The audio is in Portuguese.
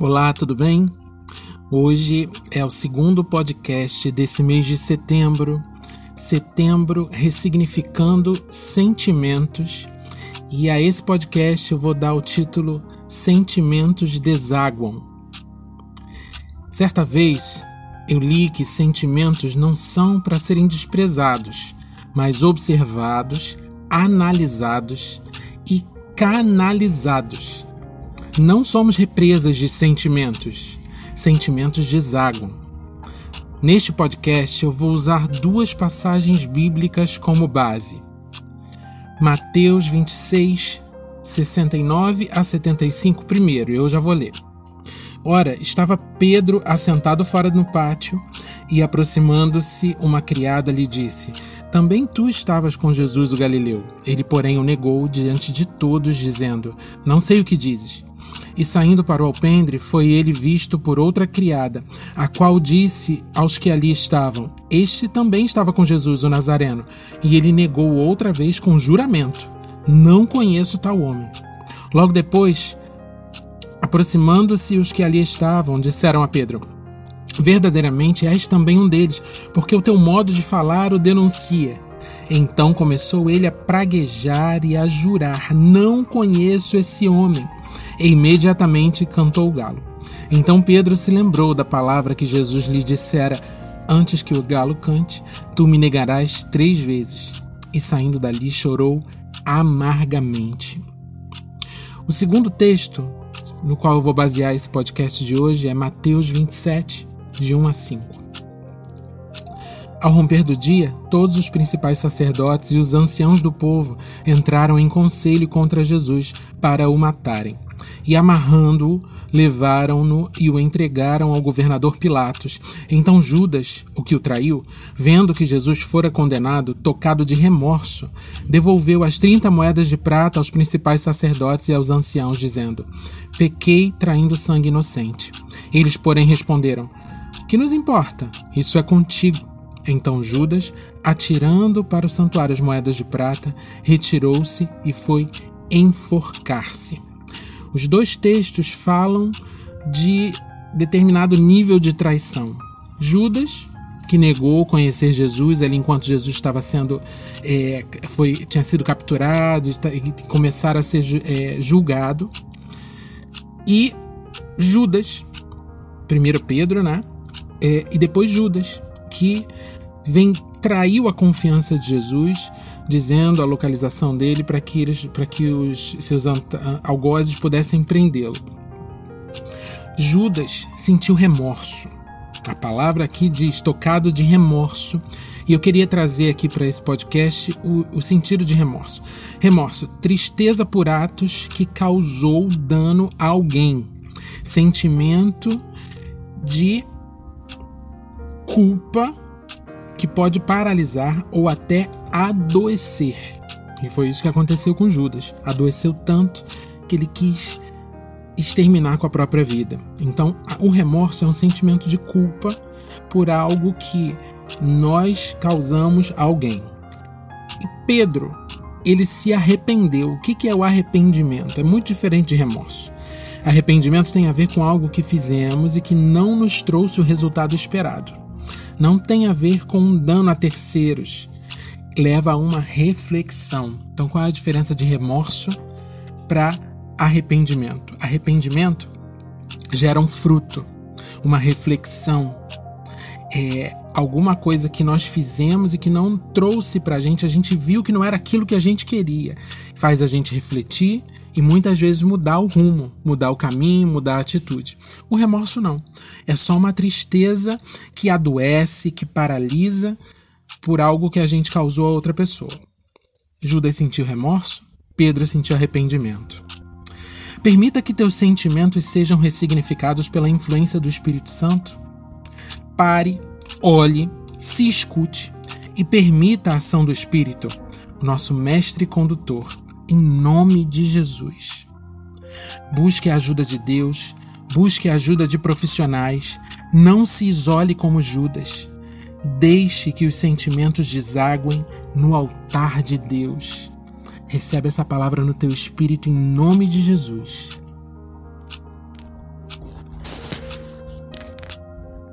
Olá, tudo bem? Hoje é o segundo podcast desse mês de setembro. Setembro ressignificando sentimentos. E a esse podcast eu vou dar o título Sentimentos Desaguam. Certa vez eu li que sentimentos não são para serem desprezados, mas observados, analisados e canalizados não somos represas de sentimentos. Sentimentos desaguam. Neste podcast eu vou usar duas passagens bíblicas como base. Mateus 26, 69 a 75, primeiro, eu já vou ler. Ora, estava Pedro assentado fora no pátio e, aproximando-se, uma criada lhe disse: Também tu estavas com Jesus o Galileu. Ele, porém, o negou diante de todos, dizendo: Não sei o que dizes. E saindo para o alpendre, foi ele visto por outra criada, a qual disse aos que ali estavam: Este também estava com Jesus, o Nazareno. E ele negou outra vez com juramento: Não conheço tal homem. Logo depois, aproximando-se os que ali estavam, disseram a Pedro: Verdadeiramente és também um deles, porque o teu modo de falar o denuncia. Então começou ele a praguejar e a jurar: Não conheço esse homem e imediatamente cantou o galo. Então Pedro se lembrou da palavra que Jesus lhe dissera: Antes que o galo cante, tu me negarás três vezes. E saindo dali chorou amargamente. O segundo texto no qual eu vou basear esse podcast de hoje é Mateus 27, de 1 a 5. Ao romper do dia, todos os principais sacerdotes e os anciãos do povo entraram em conselho contra Jesus para o matarem. E amarrando-o, levaram-no e o entregaram ao governador Pilatos. Então Judas, o que o traiu, vendo que Jesus fora condenado, tocado de remorso, devolveu as trinta moedas de prata aos principais sacerdotes e aos anciãos, dizendo: Pequei traindo sangue inocente. Eles, porém, responderam: Que nos importa? Isso é contigo. Então Judas, atirando para o santuário as moedas de prata, retirou-se e foi enforcar-se. Os dois textos falam de determinado nível de traição. Judas, que negou conhecer Jesus ali enquanto Jesus estava sendo é, foi tinha sido capturado e começar a ser é, julgado e Judas primeiro Pedro né é, e depois Judas que vem traiu a confiança de Jesus, dizendo a localização dele para que, eles, que os seus algozes pudessem prendê-lo. Judas sentiu remorso. A palavra aqui diz tocado de remorso. E eu queria trazer aqui para esse podcast o, o sentido de remorso. Remorso, tristeza por atos que causou dano a alguém. Sentimento de culpa que pode paralisar ou até adoecer. E foi isso que aconteceu com Judas. Adoeceu tanto que ele quis exterminar com a própria vida. Então, o remorso é um sentimento de culpa por algo que nós causamos a alguém. E Pedro, ele se arrependeu. O que é o arrependimento? É muito diferente de remorso. Arrependimento tem a ver com algo que fizemos e que não nos trouxe o resultado esperado não tem a ver com um dano a terceiros, leva a uma reflexão. Então, qual é a diferença de remorso para arrependimento? Arrependimento gera um fruto, uma reflexão, é alguma coisa que nós fizemos e que não trouxe para a gente, a gente viu que não era aquilo que a gente queria, faz a gente refletir e muitas vezes mudar o rumo, mudar o caminho, mudar a atitude. O remorso não. É só uma tristeza que adoece, que paralisa por algo que a gente causou a outra pessoa. Judas sentiu remorso, Pedro sentiu arrependimento. Permita que teus sentimentos sejam ressignificados pela influência do Espírito Santo. Pare, olhe, se escute e permita a ação do Espírito, nosso mestre condutor, em nome de Jesus. Busque a ajuda de Deus, busque a ajuda de profissionais, não se isole como Judas. Deixe que os sentimentos desaguem no altar de Deus. Recebe essa palavra no teu espírito em nome de Jesus.